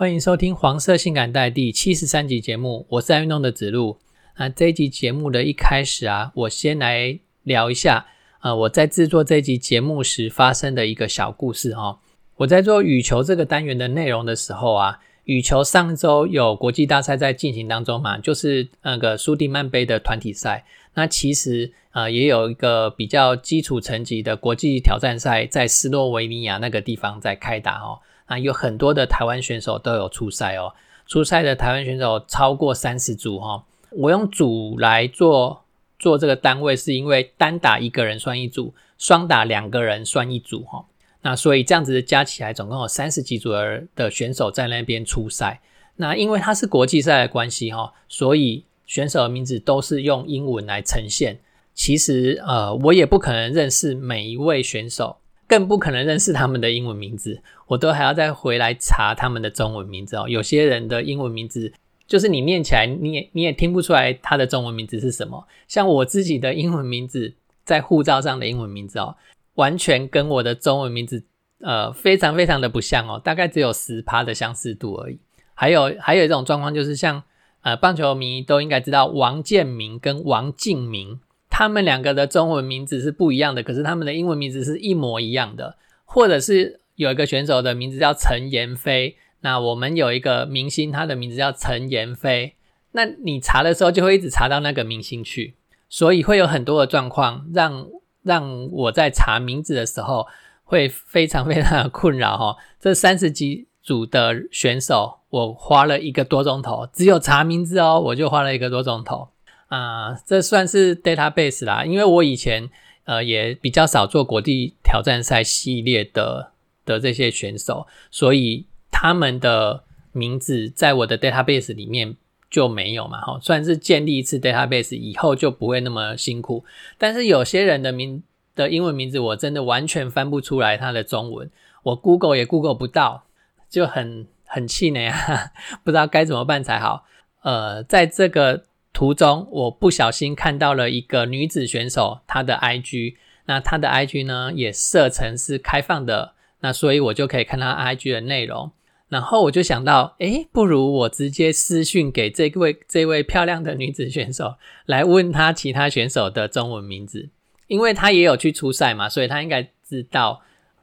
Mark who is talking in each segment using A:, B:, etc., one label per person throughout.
A: 欢迎收听黄色性感带第七十三集节目，我是爱运动的子路。那这一集节目的一开始啊，我先来聊一下，呃，我在制作这一集节目时发生的一个小故事哈、我在做羽球这个单元的内容的时候啊，羽球上周有国际大赛在进行当中嘛，就是那个苏迪曼杯的团体赛。那其实呃也有一个比较基础层级的国际挑战赛在斯洛维尼亚那个地方在开打哦。啊有很多的台湾选手都有出赛哦，出赛的台湾选手超过三十组哈、我用组来做做这个单位，是因为单打一个人算一组，双打两个人算一组哈、那所以这样子加起来，总共有三十几组的的选手在那边出赛。那因为它是国际赛的关系哈，所以选手的名字都是用英文来呈现。其实呃，我也不可能认识每一位选手，更不可能认识他们的英文名字，我都还要再回来查他们的中文名字哦。有些人的英文名字就是你念起来，你也你也听不出来他的中文名字是什么。像我自己的英文名字，在护照上的英文名字哦，完全跟我的中文名字呃非常非常的不像哦，大概只有十趴的相似度而已。还有还有一种状况就是像呃棒球迷都应该知道王建民跟王敬明，他们两个的中文名字是不一样的，可是他们的英文名字是一模一样的。或者是有一个选手的名字叫陈妍霏，那我们有一个明星，他的名字叫陈妍霏，那你查的时候就会一直查到那个明星去，所以会有很多的状况让让我在查名字的时候会非常非常的困扰哈、这三十几组的选手，我花了一个多钟头，只有查名字哦，我就花了一个多钟头。啊、这算是 database 啦，因为我以前呃也比较少做国际挑战赛系列的的这些选手，所以他们的名字在我的 database 里面就没有嘛，哈，算是建立一次 database 以后就不会那么辛苦。但是有些人的名的英文名字我真的完全翻不出来他的中文，我 Google 也 Google 不到，就很很气馁啊，不知道该怎么办才好。呃，在这个途中，我不小心看到了一个女子选手，她的 IG，那她的 IG 呢也设成是开放的，那所以我就可以看她 IG 的内容。然后我就想到，诶，不如我直接私讯给这位这位漂亮的女子选手，来问她其他选手的中文名字，因为她也有去出赛嘛，所以她应该知道，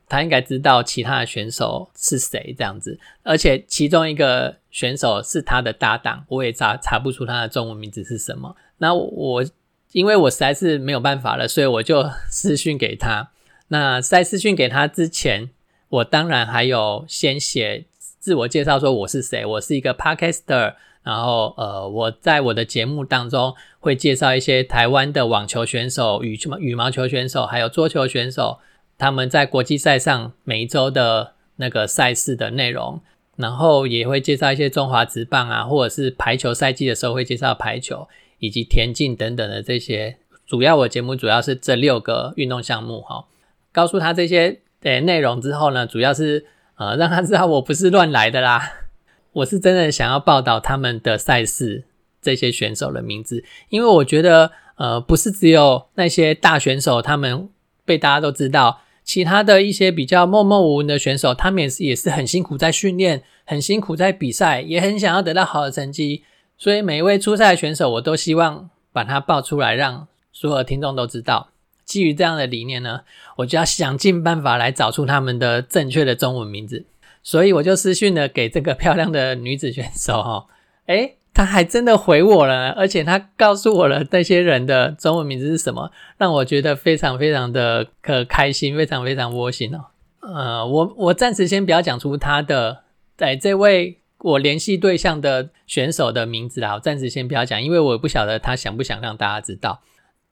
A: 他应该知道其他的选手是谁这样子。而且其中一个选手是他的搭档，我也查查不出他的中文名字是什么。那我因为我实在是没有办法了，所以我就私讯给他。那在私讯给他之前，我当然还有先写自我介绍，说我是谁，我是一个 podcaster。然后呃，我在我的节目当中会介绍一些台湾的网球选手、羽球羽毛球选手，还有桌球选手，他们在国际赛上每一周的那个赛事的内容。然后也会介绍一些中华职棒啊，或者是排球赛季的时候会介绍排球以及田径等等的这些。主要我节目主要是这六个运动项目哈，告诉他这些呃内容之后呢，主要是呃让他知道我不是乱来的啦，我是真的想要报道他们的赛事这些选手的名字，因为我觉得呃不是只有那些大选手他们被大家都知道。其他的一些比较默默无闻的选手，他们也是也是很辛苦在训练，很辛苦在比赛，也很想要得到好的成绩。所以每一位出赛的选手，我都希望把他报出来，让所有的听众都知道。基于这样的理念呢，我就要想尽办法来找出他们的正确的中文名字。所以我就私讯了给这个漂亮的女子选手哈，诶，他还真的回我了，而且他告诉我了这些人的中文名字是什么，让我觉得非常非常的可开心，非常非常窝心哦。呃，我我暂时先不要讲出他的，在这位我联系对象的选手的名字啦，我暂时先不要讲，因为我不晓得他想不想让大家知道。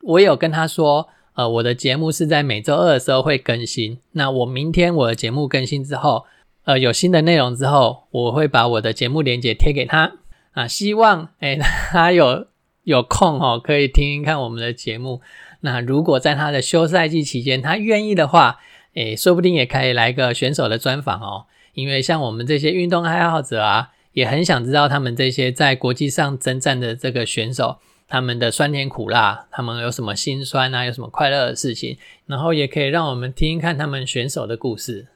A: 我有跟他说，呃，我的节目是在每周二的时候会更新。那我明天我的节目更新之后，呃，有新的内容之后，我会把我的节目链接贴给他。啊希望哎 他有有空哦，可以听听看我们的节目。那如果在他的休赛季期间，他愿意的话，哎，说不定也可以来个选手的专访哦。因为像我们这些运动爱好者啊，也很想知道他们这些在国际上征战的这个选手，他们的酸甜苦辣，他们有什么心酸啊，有什么快乐的事情，然后也可以让我们听听看他们选手的故事。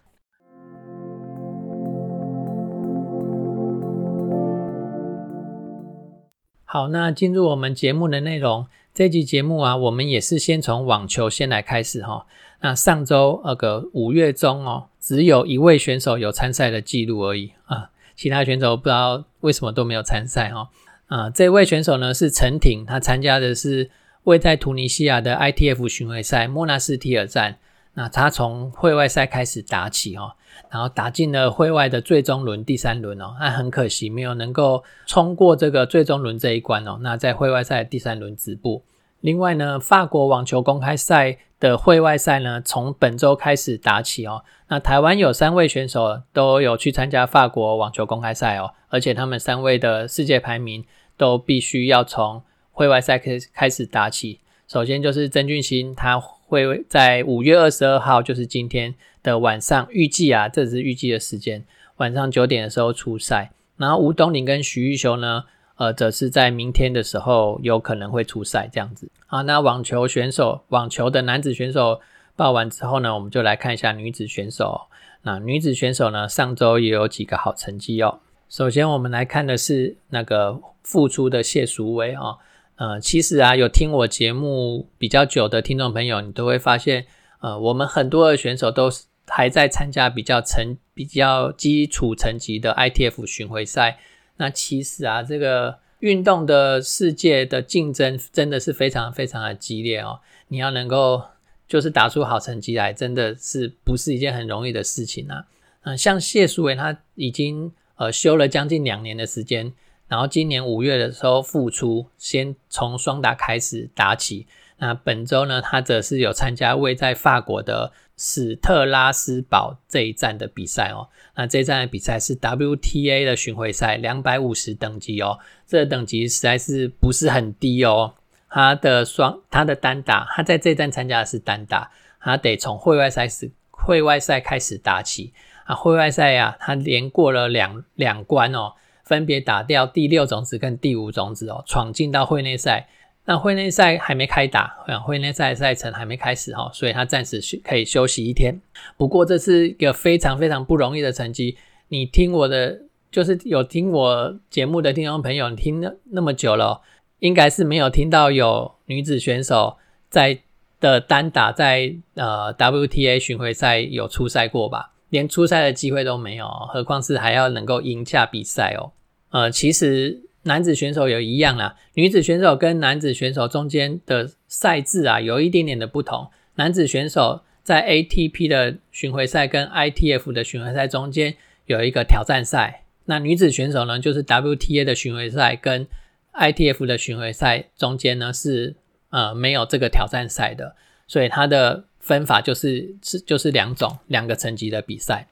A: 好，那进入我们节目的内容。这集节目啊，我们也是先从网球先来开始哈。那上周那个五月中哦，只有一位选手有参赛的记录而已啊，其他选手不知道为什么都没有参赛哈。啊，这位选手呢是陈婷，他参加的是位在突尼西亚的 ITF 巡回赛莫纳斯提尔站。那他从会外赛开始打起哦。然后打进了会外的最终轮第三轮哦，那很可惜没有能够冲过这个最终轮这一关哦。那在会外赛第三轮止步。另外呢，法国网球公开赛的会外赛呢，从本周开始打起哦。那台湾有三位选手都有去参加法国网球公开赛哦，而且他们三位的世界排名都必须要从会外赛开开始打起。首先就是曾俊欣，他会在五月二十二号，就是今天。的晚上预计啊，这是预计的时间，晚上九点的时候出赛。然后吴东林跟徐玉修呢，呃，则是在明天的时候有可能会出赛这样子。好，那网球选手，网球的男子选手报完之后呢，我们就来看一下女子选手。那女子选手呢，上周也有几个好成绩哦。首先我们来看的是那个复出的谢淑薇啊，呃，其实啊，有听我节目比较久的听众朋友，你都会发现，呃，我们很多的选手都。还在参加比较成比较基础层级的 ITF 巡回赛，那其实啊，这个运动的世界的竞争真的是非常非常的激烈哦。你要能够就是打出好成绩来，真的是不是一件很容易的事情啊。嗯，像谢淑伟他已经呃休了将近两年的时间，然后今年五月的时候复出，先从双打开始打起。那本周呢，他则是有参加位在法国的。史特拉斯堡这一站的比赛哦，那这一站的比赛是 WTA 的巡回赛，两百五十等级哦，这个等级实在是不是很低哦。他的双，他的单打，他在这站参加的是单打，他得从会外赛事，会外赛开始打起啊。会外赛呀，他连过了两两关哦，分别打掉第六种子跟第五种子哦，闯进到会内赛。那会内赛还没开打，会内赛赛程还没开始哈，所以他暂时可以休息一天。不过这是一个非常非常不容易的成绩。你听我的，就是有听我节目的听众朋友，你听了那么久了，应该是没有听到有女子选手在的单打在呃 WTA 巡回赛有出赛过吧？连出赛的机会都没有，何况是还要能够赢下比赛哦。呃，其实。男子选手也一样啦，女子选手跟男子选手中间的赛制啊，有一点点的不同。男子选手在 ATP 的巡回赛跟 ITF 的巡回赛中间有一个挑战赛，那女子选手呢，就是 WTA 的巡回赛跟 ITF 的巡回赛中间呢是呃没有这个挑战赛的，所以它的分法就是是就是两种两个层级的比赛。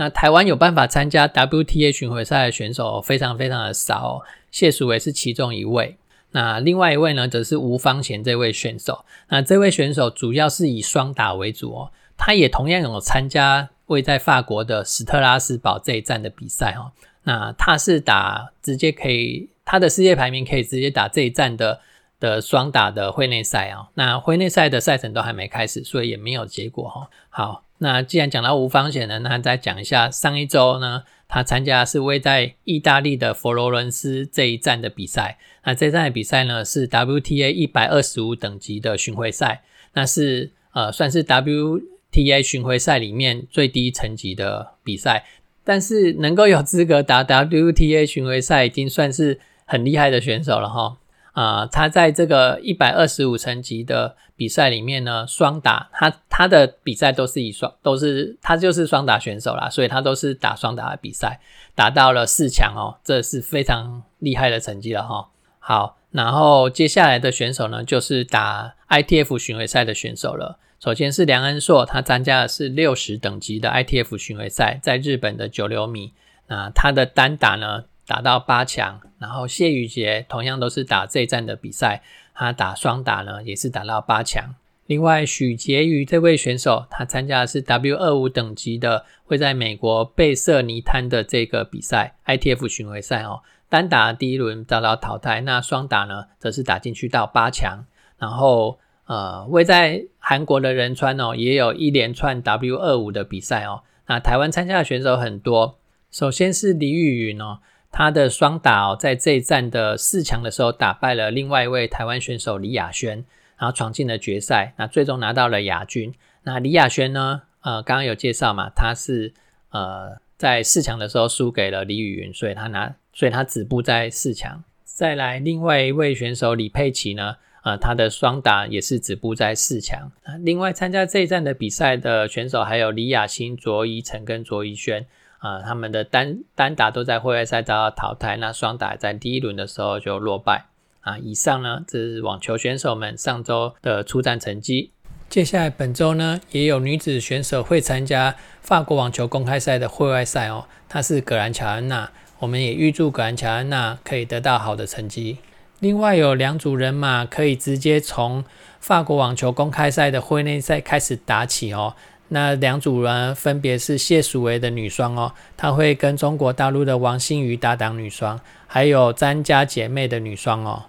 A: 那台湾有办法参加 WTA 巡回赛的选手非常非常的少。哦谢淑伟是其中一位，那另外一位呢，则是吴方贤这位选手。那这位选手主要是以双打为主哦，他也同样有参加位在法国的史特拉斯堡这一站的比赛哦。那他是打直接可以，他的世界排名可以直接打这一站的的双打的会内赛啊。那会内赛的赛程都还没开始，所以也没有结果哈。好，那既然讲到吴方贤呢，那再讲一下上一周呢。他参加是位在意大利的佛罗伦斯这一站的比赛。那这站的比赛呢是 WTA 一百二十五等级的巡回赛，那是呃算是 WTA 巡回赛里面最低层级的比赛。但是能够有资格打 WTA 巡回赛，已经算是很厉害的选手了哈。啊，他在这个一百二十五层级的比赛里面呢，双打他他的比赛都是以双都是他就是双打选手啦，所以他都是打双打的比赛，打到了四强哦，这是非常厉害的成绩了哈。好，然后接下来的选手呢，就是打 ITF 巡回赛的选手了。首先是梁恩硕，他参加的是六十等级的 ITF 巡回赛，在日本的九流米。那他的单打呢？打到八强，然后谢宇杰同样都是打这一站的比赛，他打双打呢也是打到八强。另外，许婕妤这位选手，他参加的是 W 二五等级的，会在美国贝瑟尼滩的这个比赛 ITF 巡回赛哦。单打第一轮遭到淘汰，那双打呢，则是打进去到八强。然后，呃，位在韩国的仁川哦，也有一连串 W 二五的比赛哦。那台湾参加的选手很多，首先是李雨云哦，他的双打哦，在这一站的四强的时候打败了另外一位台湾选手李雅轩。然后闯进了决赛，那最终拿到了亚军。那李亚轩呢？呃，刚刚有介绍嘛，他是呃在四强的时候输给了李雨云，所以他拿，所以他止步在四强。再来，另外一位选手李佩琪呢？呃，他的双打也是止步在四强。另外参加这一站的比赛的选手还有李雅欣、卓依晨跟卓依轩，啊，他们的单单打都在户外赛遭到淘汰，那双打在第一轮的时候就落败。啊，以上呢，这是网球选手们上周的出战成绩。接下来本周呢，也有女子选手会参加法国网球公开赛的户外赛哦。她是葛兰乔安娜，我们也预祝葛兰乔安娜可以得到好的成绩。另外有两组人马可以直接从法国网球公开赛的会内赛开始打起哦。那两组人分别是谢淑薇的女双哦，她会跟中国大陆的王欣瑜搭档女双，还有詹家姐妹的女双哦。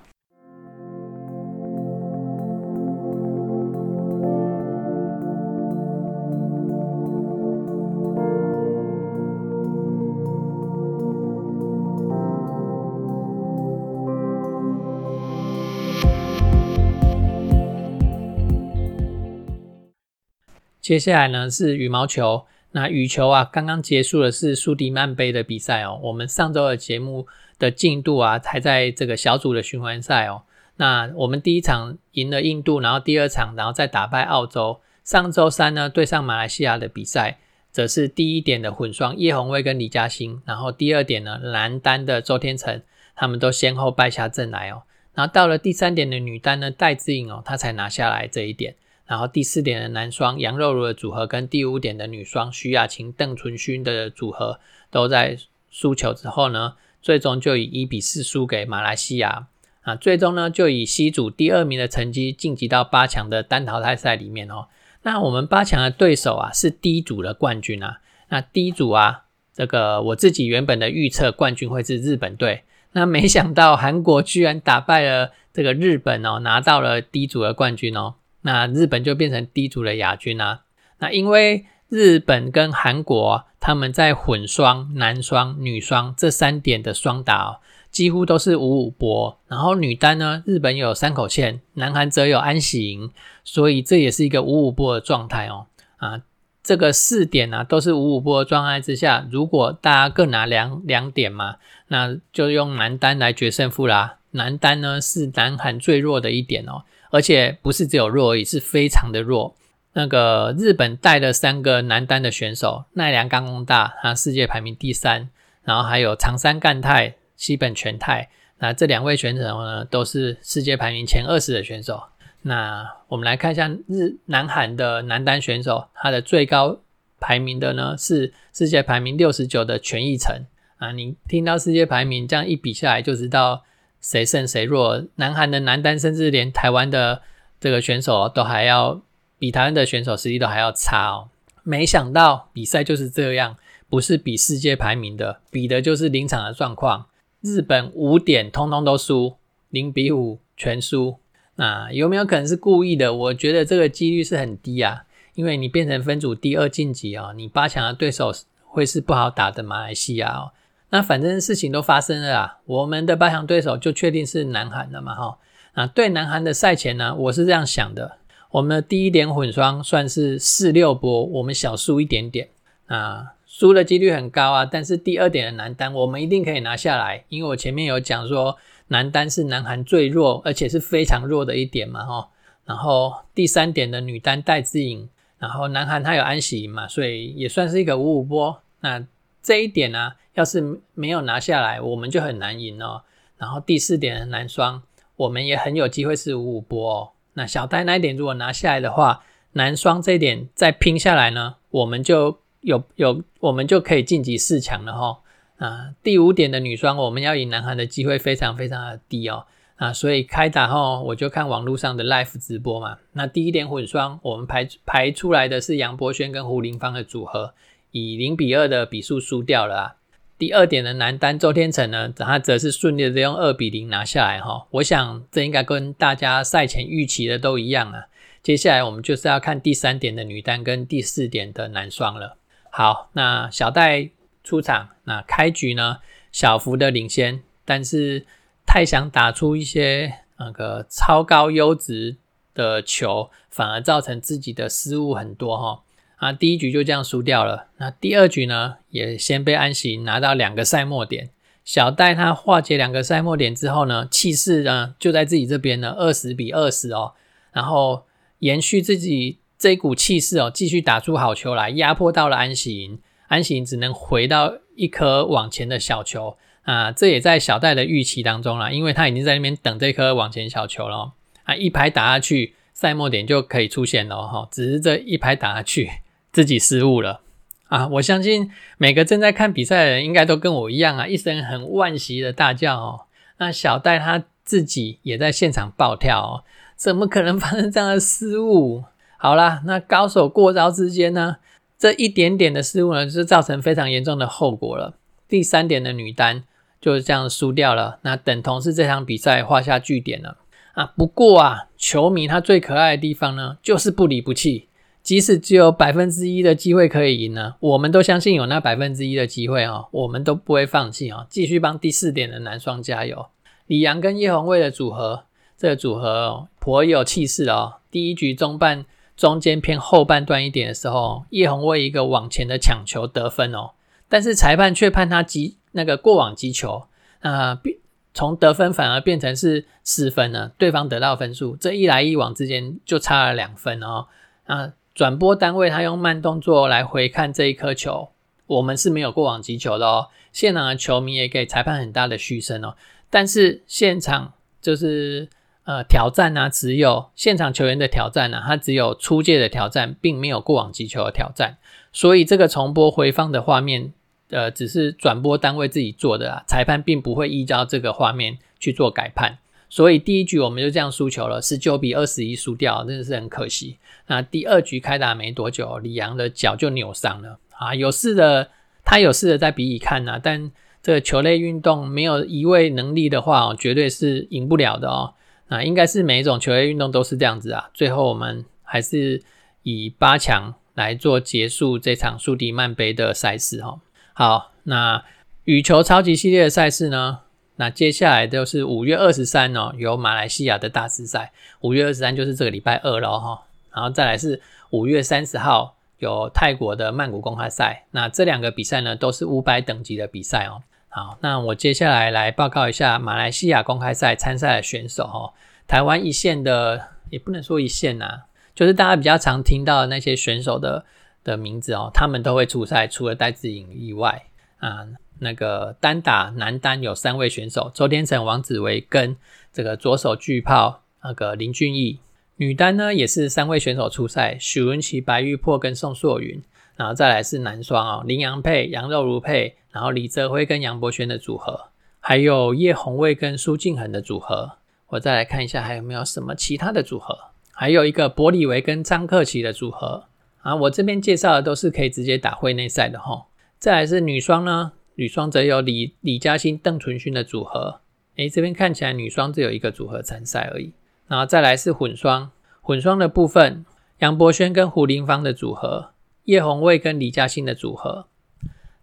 A: 接下来呢是羽毛球，那羽球啊，刚刚结束的是苏迪曼杯的比赛哦。我们上周的节目的进度啊，还在这个小组的循环赛哦。那我们第一场赢了印度，然后第二场，然后再打败澳洲。上周三呢对上马来西亚的比赛，则是第一点的混双叶红卫跟李嘉欣，然后第二点呢男单的周天成，他们都先后败下阵来哦。然后到了第三点的女单呢戴资颖哦，她才拿下来这一点。然后第四点的男双杨肉茹的组合，跟第五点的女双徐雅琴邓淳勋的组合，都在输球之后呢，最终就以一比四输给马来西亚啊，最终呢就以 C 组第二名的成绩晋级到八强的单淘汰赛里面哦。那我们八强的对手啊是 D 组的冠军啊，那 D 组啊这个我自己原本的预测冠军会是日本队，那没想到韩国居然打败了这个日本哦，拿到了 D 组的冠军哦。那日本就变成低组的亚军啊。那因为日本跟韩国他们在混双、男双、女双这三点的双打哦，几乎都是五五波。然后女单呢，日本有山口茜，南韩则有安喜莹，所以这也是一个五五波的状态哦。啊，这个四点呢都是五五波的状态之下，如果大家各拿两两点嘛，那就用男单来决胜负啦。男单呢是南韩最弱的一点哦。而且不是只有弱而已，是非常的弱。那个日本带的三个男单的选手，奈良冈功大，他世界排名第三，然后还有长山干太、西本全太，那这两位选手呢，都是世界排名前二十的选手。那我们来看一下日南韩的男单选手，他的最高排名的呢是世界排名六十九的全义成啊。你听到世界排名这样一比下来，就知道。谁胜谁弱？南韩的男单甚至连台湾的这个选手都还要比台湾的选手实力都还要差哦。没想到比赛就是这样，不是比世界排名的，比的就是临场的状况。日本五点通通都输，零比五全输。那有没有可能是故意的？我觉得这个几率是很低啊，因为你变成分组第二晋级哦，你八强的对手会是不好打的马来西亚哦。那反正事情都发生了啊，我们的八强对手就确定是南韩了嘛，哈。啊，对南韩的赛前呢，我是这样想的，我们的第一点混双算是四六波，我们小输一点点啊，输的几率很高啊。但是第二点的男单，我们一定可以拿下来，因为我前面有讲说，男单是南韩最弱，而且是非常弱的一点嘛，哈。然后第三点的女单戴资颖，然后南韩她有安喜莹嘛，所以也算是一个五五波。那这一点呢？要是没有拿下来，我们就很难赢哦。然后第四点男双，我们也很有机会是五五波哦。那小戴那一点如果拿下来的话，男双这一点再拼下来呢，我们就有有我们就可以晋级四强了哈。啊，第五点的女双，我们要赢南韩的机会非常非常的低哦。啊，所以开打后我就看网络上的 live 直播嘛。那第一点混双，我们排排出来的是杨博轩跟胡林芳的组合，以零比二的比数输掉了啊。第二点的男单周天成呢，他则是顺利的用二比零拿下来哈。我想这应该跟大家赛前预期的都一样啊。接下来我们就是要看第三点的女单跟第四点的男双了。好，那小戴出场，那开局呢小幅的领先，但是。太想打出一些那个超高优质的球，反而造成自己的失误很多哈啊！第一局就这样输掉了。那第二局呢，也先被安行拿到两个赛末点。小戴他化解两个赛末点之后呢，气势呢就在自己这边呢，二十比二十哦。然后延续自己这股气势哦，继续打出好球来，压迫到了安行。安行只能回到一颗往前的小球。啊，这也在小戴的预期当中了，因为他已经在那边等这颗往前小球了啊，一拍打下去，赛末点就可以出现了哈。只是这一拍打下去，自己失误了啊！我相信每个正在看比赛的人应该都跟我一样啊，一声很惋惜的大叫哦。那小戴他自己也在现场暴跳哦，怎么可能发生这样的失误？好啦，那高手过招之间呢，这一点点的失误呢，就造成非常严重的后果了。第三点的女单。就是这样输掉了，那等同是这场比赛画下句点了啊。不过啊，球迷他最可爱的地方呢，就是不离不弃，即使只有百分之一的机会可以赢呢，我们都相信有那百分之一的机会哦，我们都不会放弃哦，继续帮第四点的男双加油。李阳跟叶红卫的组合，这个组合哦，颇有气势哦。第一局中半中间偏后半段一点的时候，叶红卫一个往前的抢球得分哦，但是裁判却判他击。那个过往击球，啊，变从得分反而变成是失分了，对方得到分数，这一来一往之间就差了两分哦。啊，转播单位他用慢动作来回看这一颗球，我们是没有过往击球的哦。现场的球迷也给裁判很大的嘘声哦。但是现场就是呃挑战啊，只有现场球员的挑战呢，他只有出界的挑战，并没有过往击球的挑战，所以这个重播回放的画面。呃，只是转播单位自己做的啊，裁判并不会依照这个画面去做改判，所以第一局我们就这样输球了，十九比二十一输掉，真的是很可惜。那第二局开打没多久，李阳的脚就扭伤了啊，有事的他有事的在比比看呐，但这个球类运动没有移位能力的话，绝对是赢不了的哦。那应该是每一种球类运动都是这样子啊，最后我们还是以八强来做结束这场苏迪曼杯的赛事哈。好，那羽球超级系列的赛事呢？那接下来就是五月二十三哦，有马来西亚的大师赛。五月二十三就是这个礼拜二了哈。然后再来是五月三十号有泰国的曼谷公开赛。那这两个比赛呢，都是五百等级的比赛哦。好，那我接下来来报告一下马来西亚公开赛参赛的选手哦。台湾一线的也不能说一线呐，就是大家比较常听到的那些选手的。的名字哦，他们都会出赛，除了戴志颖以外啊，那个单打男单有三位选手，周天成、王子维跟这个左手巨炮那个林俊逸。女单呢也是三位选手出赛，许文琪、白玉珀跟宋硕云，然后再来是男双哦，林洋配、杨肉如配，然后李泽辉跟杨博轩的组合，还有叶红卫跟苏敬恒的组合。我再来看一下还有没有什么其他的组合，还有一个博里维跟张克奇的组合。啊，我这边介绍的都是可以直接打会内赛的哈。再来是女双呢，女双则有李李嘉欣、邓淳勋的组合。诶，这边看起来女双只有一个组合参赛而已。然后再来是混双，混双的部分，杨博轩跟胡林芳的组合，叶红卫跟李嘉欣的组合。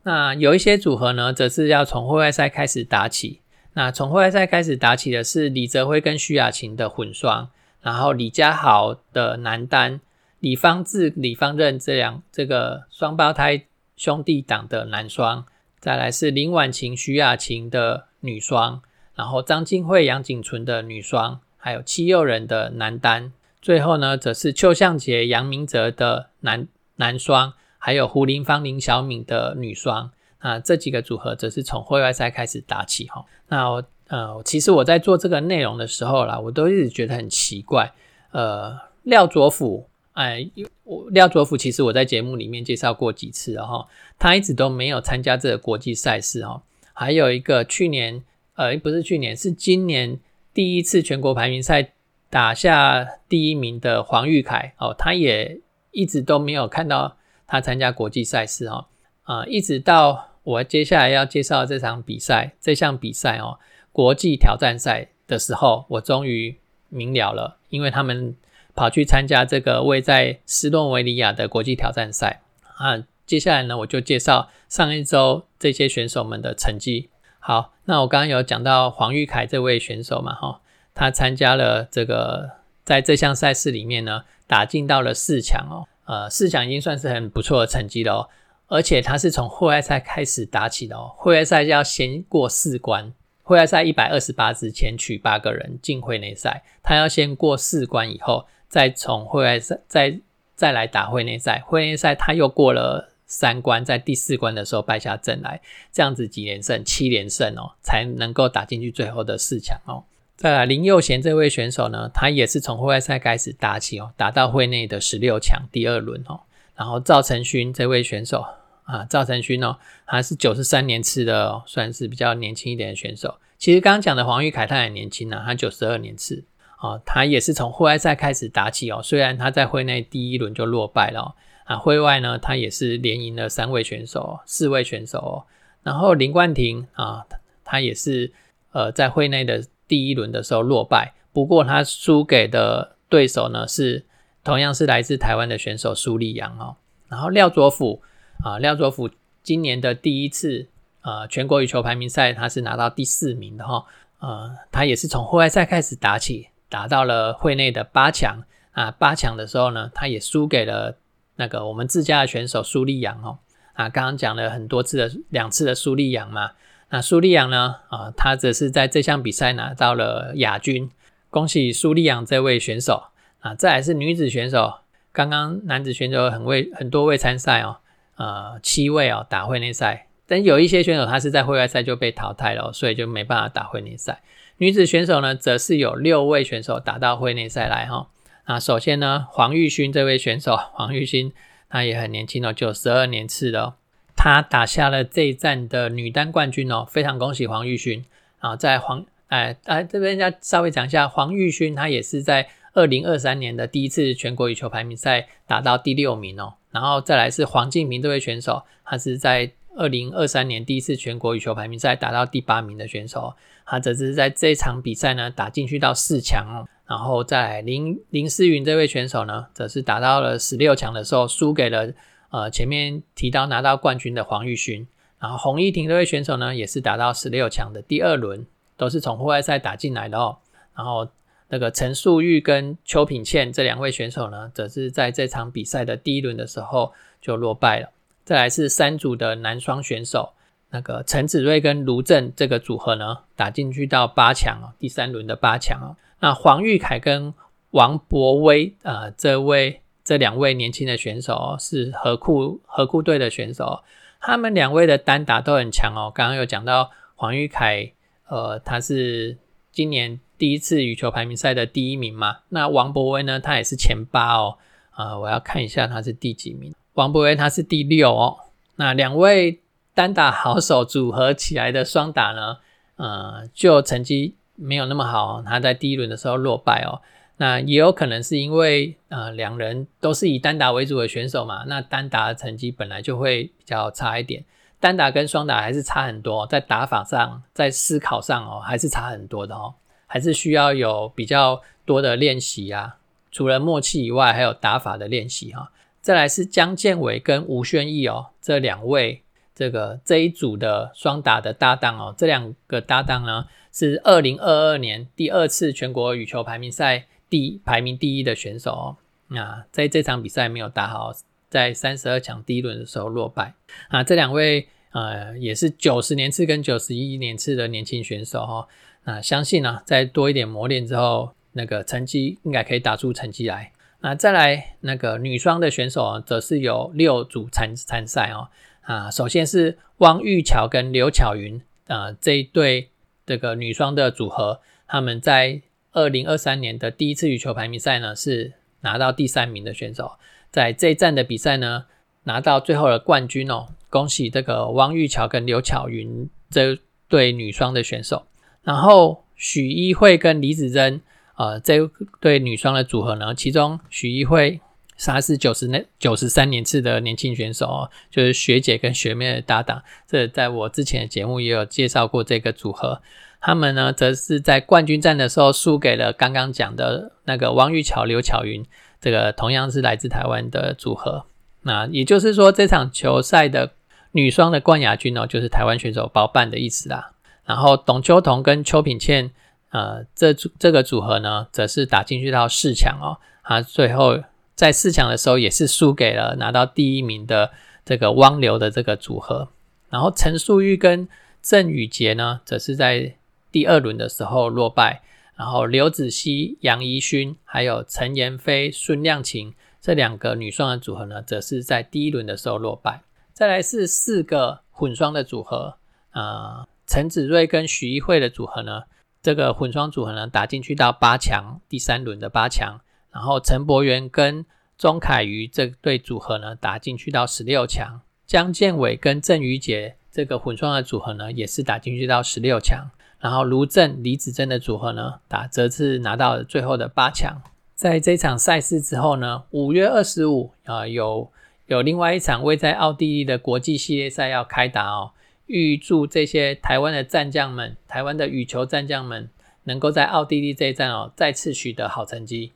A: 那有一些组合呢，则是要从户外赛开始打起。那从户外赛开始打起的是李泽辉跟徐雅琴的混双，然后李佳豪的男单。李方志、李方任这两这个双胞胎兄弟党的男双，再来是林婉晴、徐雅晴的女双，然后张金惠、杨景纯的女双，还有戚佑仁的男单，最后呢，则是邱向杰、杨明哲的男男双，还有胡林芳、林小敏的女双。啊，这几个组合则是从会外赛开始打起哈。那我呃，其实我在做这个内容的时候啦，我都一直觉得很奇怪，呃，廖卓甫。哎，我廖卓甫其实我在节目里面介绍过几次了哈，他一直都没有参加这个国际赛事哈。还有一个去年，呃，不是去年，是今年第一次全国排名赛打下第一名的黄玉凯哦，他也一直都没有看到他参加国际赛事哦，啊，一直到我接下来要介绍这场比赛，这项比赛哦，国际挑战赛的时候，我终于明了了，因为他们跑去参加这个位在斯洛维尼亚的国际挑战赛啊。接下来呢，我就介绍上一周这些选手们的成绩。好，那我刚刚有讲到黄玉凯这位选手嘛，哈，他参加了这个在这项赛事里面呢，打进到了四强哦，呃，四强已经算是很不错的成绩了哦。而且他是从户外赛开始打起的哦，户外赛要先过四关，户外赛一百二十八支前取八个人进会内赛，他要先过四关以后，再从户外赛再再来打会内赛，会内赛他又过了。三关在第四关的时候败下阵来，这样子几连胜，七连胜哦，才能够打进去最后的四强哦。再来林佑贤这位选手呢，他也是从户外赛开始打起哦，打到会内的十六强第二轮哦。然后赵成勋这位选手啊，赵成勋哦，他是九十三年次的，算是比较年轻一点的选手。其实刚刚讲的黄玉凯他很年轻啊，他九十二年次哦，他也是从户外赛开始打起哦。虽然他在会内第一轮就落败了。啊，会外呢，他也是连赢了三位选手，四位选手。然后林冠廷啊，他也是呃在会内的第一轮的时候落败，不过他输给的对手呢是同样是来自台湾的选手苏立阳哦。然后廖卓甫啊，廖卓甫今年的第一次呃全国羽球排名赛，他是拿到第四名的哈。呃，他也是从户外赛开始打起，打到了会内的八强啊。八强的时候呢，他也输给了。那个我们自家的选手苏立阳哦，啊，刚刚讲了很多次的两次的苏立阳嘛，那苏立阳呢，啊，他则是在这项比赛拿到了亚军，恭喜苏立阳这位选手啊！再来是女子选手，刚刚男子选手很位很多位参赛哦，呃，七位哦打会内赛，但有一些选手他是在会外赛就被淘汰了，所以就没办法打会内赛。女子选手呢，则是有六位选手打到会内赛来哈。那首先呢，黄玉勋这位选手，黄玉勋他也很年轻哦，九十二年次的，他打下了这一站的女单冠军哦，非常恭喜黄玉勋啊！在黄哎哎这边要稍微讲一下，黄玉勋他也是在二零二三年的第一次全国羽球排名赛打到第六名哦，然后再来是黄敬平这位选手，他是在二零二三年第一次全国羽球排名赛打到第八名的选手，他则是在这场比赛呢打进去到四强。然后在林林思云这位选手呢，则是打到了十六强的时候，输给了呃前面提到拿到冠军的黄玉勋。然后洪一婷这位选手呢，也是打到十六强的第二轮，都是从户外赛打进来的哦。然后那个陈素玉跟邱品倩这两位选手呢，则是在这场比赛的第一轮的时候就落败了。再来是三组的男双选手，那个陈子睿跟卢正这个组合呢，打进去到八强哦，第三轮的八强哦。那黄玉凯跟王博威啊，这位这两位年轻的选手是河库河库队的选手，他们两位的单打都很强哦。刚刚有讲到黄玉凯，呃，他是今年第一次羽球排名赛的第一名嘛。那王博威呢，他也是前八哦。啊，我要看一下他是第几名。王博威他是第六哦。那两位单打好手组合起来的双打呢，呃，就成绩。没有那么好，他在第一轮的时候落败哦。那也有可能是因为呃两人都是以单打为主的选手嘛，那单打的成绩本来就会比较差一点。单打跟双打还是差很多，在打法上，在思考上哦，还是差很多的哦，还是需要有比较多的练习啊。除了默契以外，还有打法的练习哈。再来是江建伟跟吴宣义哦，这两位这个这一组的双打的搭档哦，这两个搭档呢。是二零二二年第二次全国羽球排名赛第排名第一的选手哦。那在这场比赛没有打好，在三十二强第一轮的时候落败。啊，这两位呃也是九十年次跟九十一年次的年轻选手哈。那相信呢，在多一点磨练之后，那个成绩应该可以打出成绩来。那再来那个女双的选手，则是有六组参参赛哦。啊，首先是汪玉桥跟刘巧云啊这一对。这个女双的组合，他们在二零二三年的第一次羽球排名赛呢，是拿到第三名的选手，在这一站的比赛呢，拿到最后的冠军哦！恭喜这个汪玉桥跟刘巧云这对女双的选手。然后许一慧跟李子珍，呃，这对女双的组合呢，其中许一慧她是九十那九十三年次的年轻选手哦，就是学姐跟学妹的搭档。这在我之前的节目也有介绍过这个组合。他们呢，则是在冠军战的时候输给了刚刚讲的那个王玉巧、刘巧云，这个同样是来自台湾的组合。那也就是说，这场球赛的女双的冠亚军哦，就是台湾选手包办的意思啦。然后董秋彤跟邱品倩，呃，这组这个组合呢，则是打进去到四强哦。啊，最后在四强的时候也是输给了拿到第一名的这个汪流的这个组合。然后陈素玉跟郑宇杰呢，则是在第二轮的时候落败，然后刘子熙、杨怡勋还有陈妍霏、孙亮琴这两个女双的组合呢，则是在第一轮的时候落败。再来是四个混双的组合，啊，陈子睿跟许一慧的组合呢，这个混双组合呢打进去到八强，第三轮的八强。然后陈柏元跟钟凯瑜这对组合呢打进去到十六强，江建伟跟郑宇杰这个混双的组合呢，也是打进去到十六强。然后卢正、李子珍的组合呢，打则是拿到了最后的八强。在这场赛事之后呢，五月二十五啊，有有另外一场位在奥地利的国际系列赛要开打哦。预祝这些台湾的战将们、台湾的羽球战将们，能够在奥地利这一站哦，再次取得好成绩。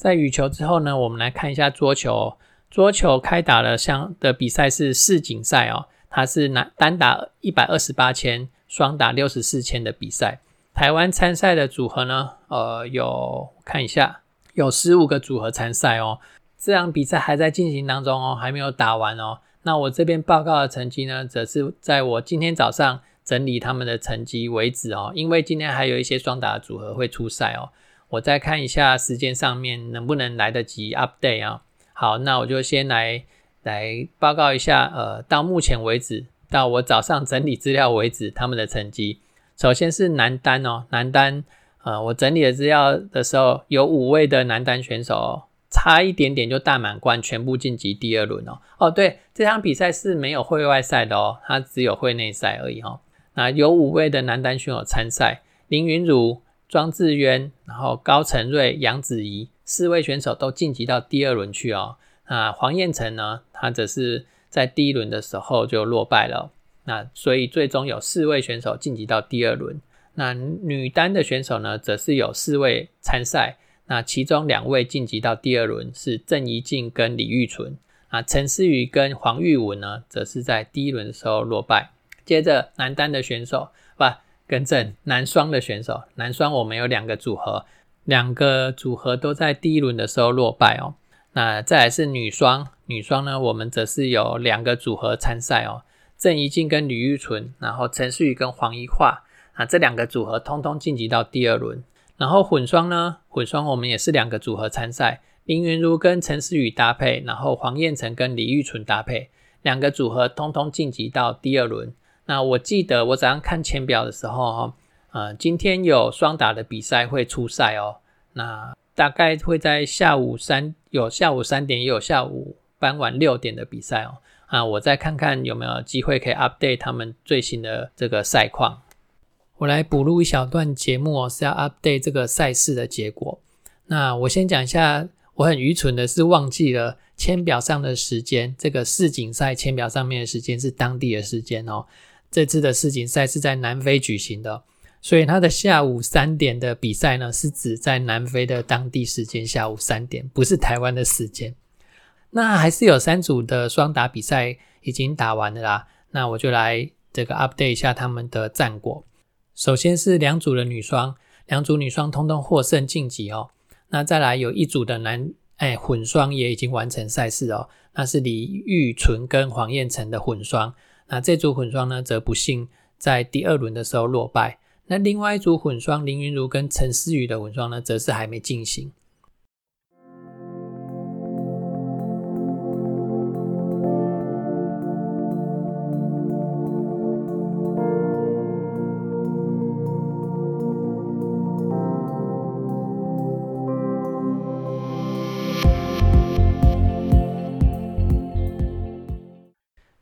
A: 在羽球之后呢，我们来看一下桌球。桌球开打了，相的比赛是世锦赛哦，它是男单打一百二十八千，双打六十四千的比赛。台湾参赛的组合呢，呃，有看一下，有十五个组合参赛哦。这场比赛还在进行当中哦，还没有打完哦。那我这边报告的成绩呢，则是在我今天早上整理他们的成绩为止哦，因为今天还有一些双打组合会出赛哦。我再看一下时间上面能不能来得及 update 啊？好，那我就先来来报告一下，呃，到目前为止，到我早上整理资料为止，他们的成绩。首先是男单哦，男单，呃，我整理的资料的时候，有五位的男单选手哦差一点点就大满贯，全部晋级第二轮哦。哦，对，这场比赛是没有会外赛的哦，它只有会内赛而已哈。那有五位的男单选手参赛，林云儒。庄智渊，然后高承瑞、杨子怡四位选手都晋级到第二轮去哦。那黄彦成呢？他则是在第一轮的时候就落败了。那所以最终有四位选手晋级到第二轮。那女单的选手呢，则是有四位参赛。那其中两位晋级到第二轮是郑怡静跟李玉纯。啊，陈思雨跟黄玉文呢，则是在第一轮的时候落败。接着男单的选手跟正男双的选手，男双我们有两个组合，两个组合都在第一轮的时候落败哦。那再来是女双，女双呢，我们则是有两个组合参赛哦，郑怡静跟吕玉纯，然后陈思雨跟黄怡桦，啊，这两个组合通通晋级到第二轮。然后混双呢，混双我们也是两个组合参赛，林云如跟陈思雨搭配，然后黄燕成跟李玉纯搭配，两个组合通通晋级到第二轮。那我记得我早上看签表的时候，哈，呃，今天有双打的比赛会出赛哦。那大概会在下午三有下午三点，也有下午傍晚六点的比赛哦。啊，我再看看有没有机会可以 update 他们最新的这个赛况。我来补录一小段节目哦，是要 update 这个赛事的结果。那我先讲一下，我很愚蠢的是忘记了签表上的时间，这个世锦赛签表上面的时间是当地的时间哦。这次的世锦赛是在南非举行的，所以他的下午三点的比赛呢，是指在南非的当地时间下午三点，不是台湾的时间。那还是有三组的双打比赛已经打完了啦。那我就来这个 update 一下他们的战果。首先是两组的女双，两组女双通通获胜晋级哦。那再来有一组的男哎混双也已经完成赛事哦，那是李玉纯跟黄燕成的混双。那这组混双呢，则不幸在第二轮的时候落败。那另外一组混双林云如跟陈思雨的混双呢，则是还没进行。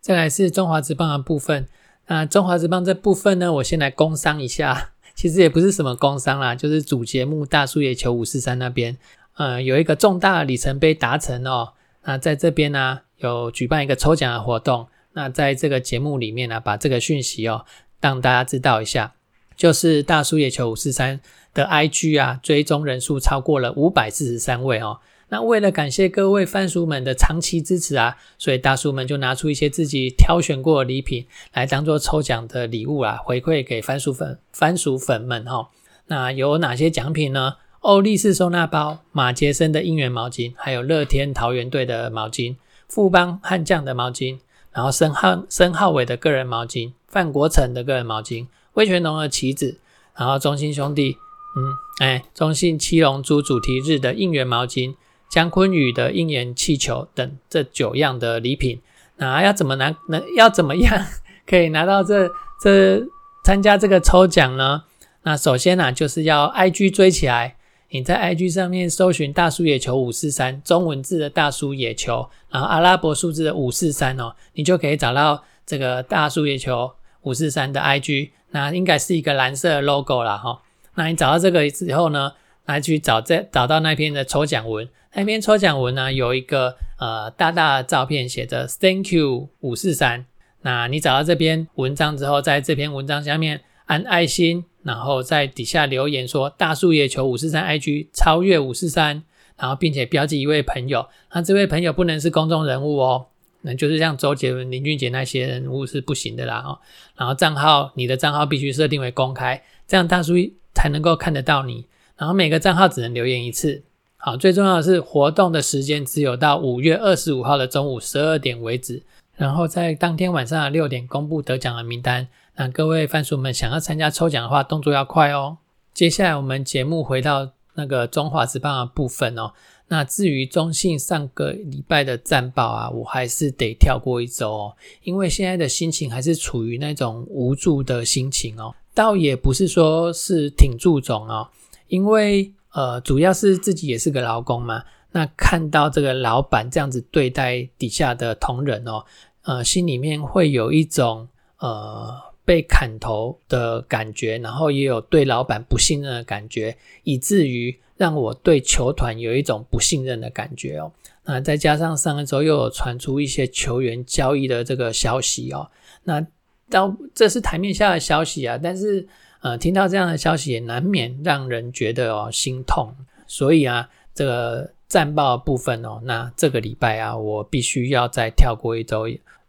A: 再来是中华职棒的部分。那中华职棒这部分呢，我先来工商一下，其实也不是什么工商啦，就是主节目大叔野球五四三那边，呃，有一个重大里程碑达成哦。那在这边呢，有举办一个抽奖的活动。那在这个节目里面呢，把这个讯息哦，让大家知道一下，就是大叔野球五四三的 IG 啊，追踪人数超过了五百四十三位哦。那为了感谢各位番薯们的长期支持啊，所以大叔们就拿出一些自己挑选过的礼品来当做抽奖的礼物啊，回馈给番薯粉番薯粉们哈。那有哪些奖品呢？欧力士收纳包、马杰森的应援毛巾，还有乐天桃园队的毛巾、富邦悍将的毛巾，然后申浩申浩伟的个人毛巾、范国成的个人毛巾、威权龙的旗子，然后中信兄弟，嗯，哎，中信七龙珠主题日的应援毛巾。姜昆宇的应援气球等这九样的礼品，那要怎么拿？能要怎么样可以拿到这 这参加这个抽奖呢？那首先呢，就是要 I G 追起来。你在 I G 上面搜寻“大叔野球五四三”中文字的“大叔野球”，然后阿拉伯数字的“五四三”哦，你就可以找到这个“大叔野球五四三”的 I G。那应该是一个蓝色的 logo 啦哈。那你找到这个之后呢，来去找这找到那篇的抽奖文。那篇抽奖文呢，有一个呃大大的照片，写着 “Thank you 五四三”。那你找到这篇文章之后，在这篇文章下面按爱心，然后在底下留言说“大树野球五四三 IG 超越五四三”，然后并且标记一位朋友。那这位朋友不能是公众人物哦，那就是像周杰伦、林俊杰那些人物是不行的啦哦。然后账号，你的账号必须设定为公开，这样大叔才能够看得到你。然后每个账号只能留言一次。好，最重要的是活动的时间只有到五月二十五号的中午十二点为止，然后在当天晚上的六点公布得奖的名单。那各位番薯们想要参加抽奖的话，动作要快哦。接下来我们节目回到那个中华职棒的部分哦。那至于中信上个礼拜的战报啊，我还是得跳过一周哦，因为现在的心情还是处于那种无助的心情哦。倒也不是说是挺注重哦，因为。呃，主要是自己也是个劳工嘛，那看到这个老板这样子对待底下的同仁哦，呃，心里面会有一种呃被砍头的感觉，然后也有对老板不信任的感觉，以至于让我对球团有一种不信任的感觉哦。那再加上上一周又有传出一些球员交易的这个消息哦，那到这是台面下的消息啊，但是。呃，听到这样的消息也难免让人觉得哦心痛，所以啊，这个战报部分哦，那这个礼拜啊，我必须要再跳过一周，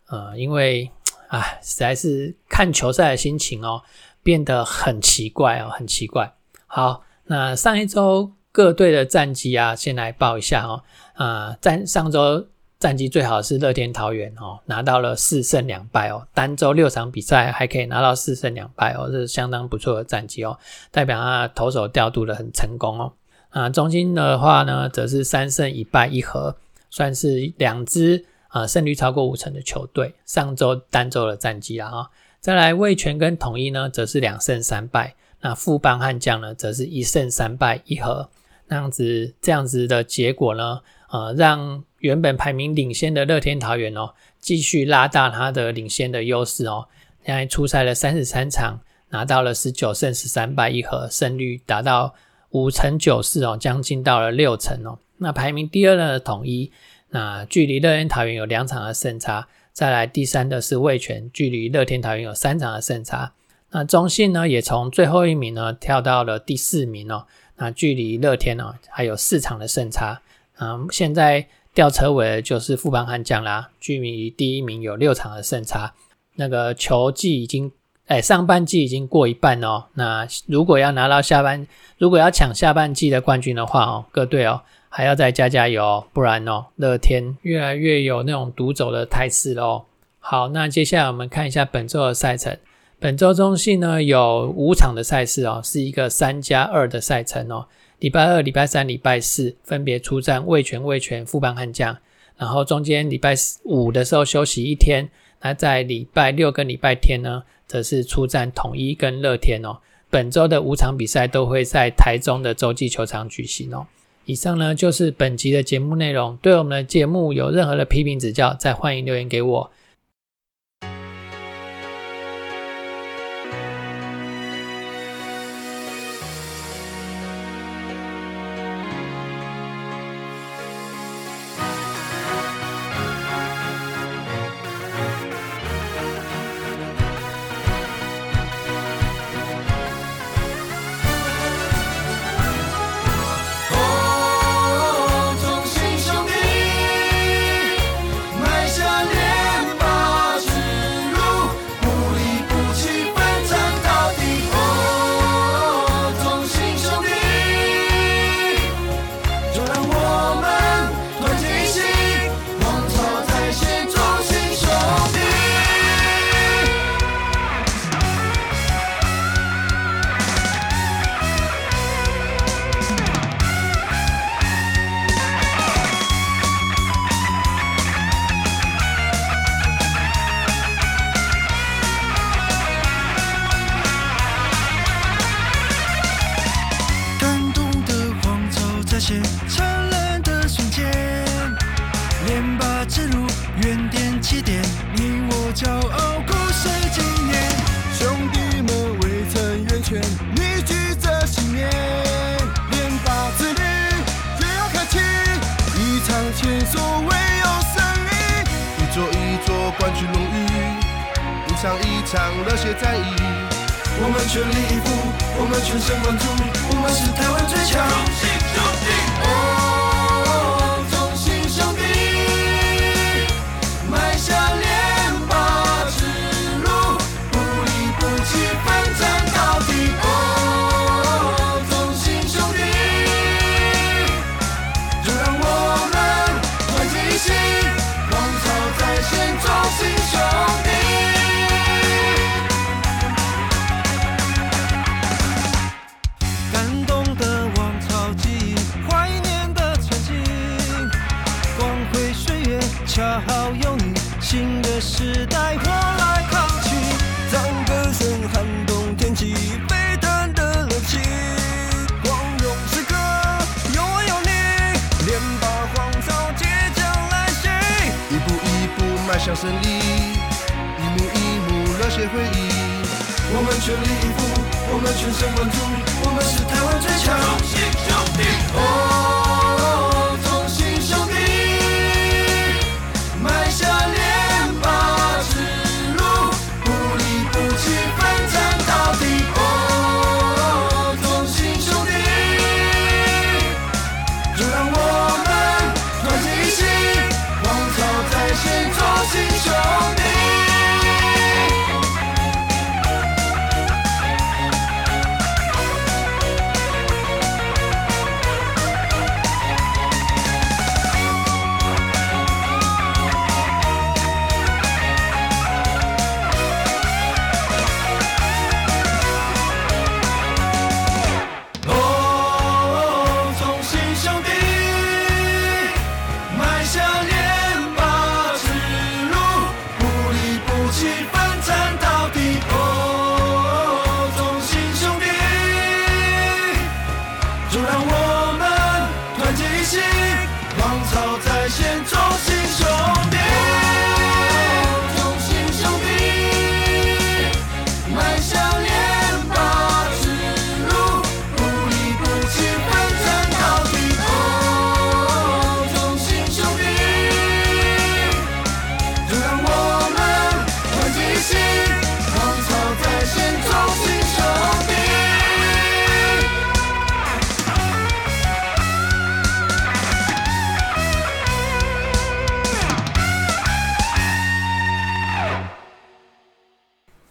A: 呃，因为啊，实在是看球赛的心情哦，变得很奇怪哦，很奇怪。好，那上一周各队的战绩啊，先来报一下哦，啊，在上周。战绩最好是乐天桃园哦，拿到了四胜两败哦，单周六场比赛还可以拿到四胜两败哦，这是相当不错的战绩哦，代表他投手调度的很成功哦。啊，中心的话呢，则是三胜一败一和，算是两支啊胜率超过五成的球队。上周单周的战绩啊哈，再来味全跟统一呢，则是两胜三败，那富邦悍将呢，则是一胜三败一和，那样子这样子的结果呢，呃，让原本排名领先的乐天桃园哦，继续拉大他的领先的优势哦。现在出赛了三十三场，拿到了十九胜十三败一和，胜率达到五成九四哦，将近到了六成哦。那排名第二的统一，那距离乐天桃园有两场的胜差。再来第三的是味全，距离乐天桃园有三场的胜差。那中信呢，也从最后一名呢跳到了第四名哦。那距离乐天呢还有四场的胜差。嗯，现在。吊车尾就是富邦悍将啦，距离第一名有六场的胜差。那个球季已经，哎，上半季已经过一半哦。那如果要拿到下半，如果要抢下半季的冠军的话哦，各队哦还要再加加油，不然哦，乐天越来越有那种独走的态势喽。好，那接下来我们看一下本周的赛程。本周中信呢有五场的赛事哦，是一个三加二的赛程哦。礼拜二、礼拜三、礼拜四分别出战魏权、魏权、副班悍将，然后中间礼拜五的时候休息一天。那在礼拜六跟礼拜天呢，则是出战统一跟乐天哦。本周的五场比赛都会在台中的洲际球场举行哦。以上呢就是本集的节目内容。对我们的节目有任何的批评指教，再欢迎留言给我。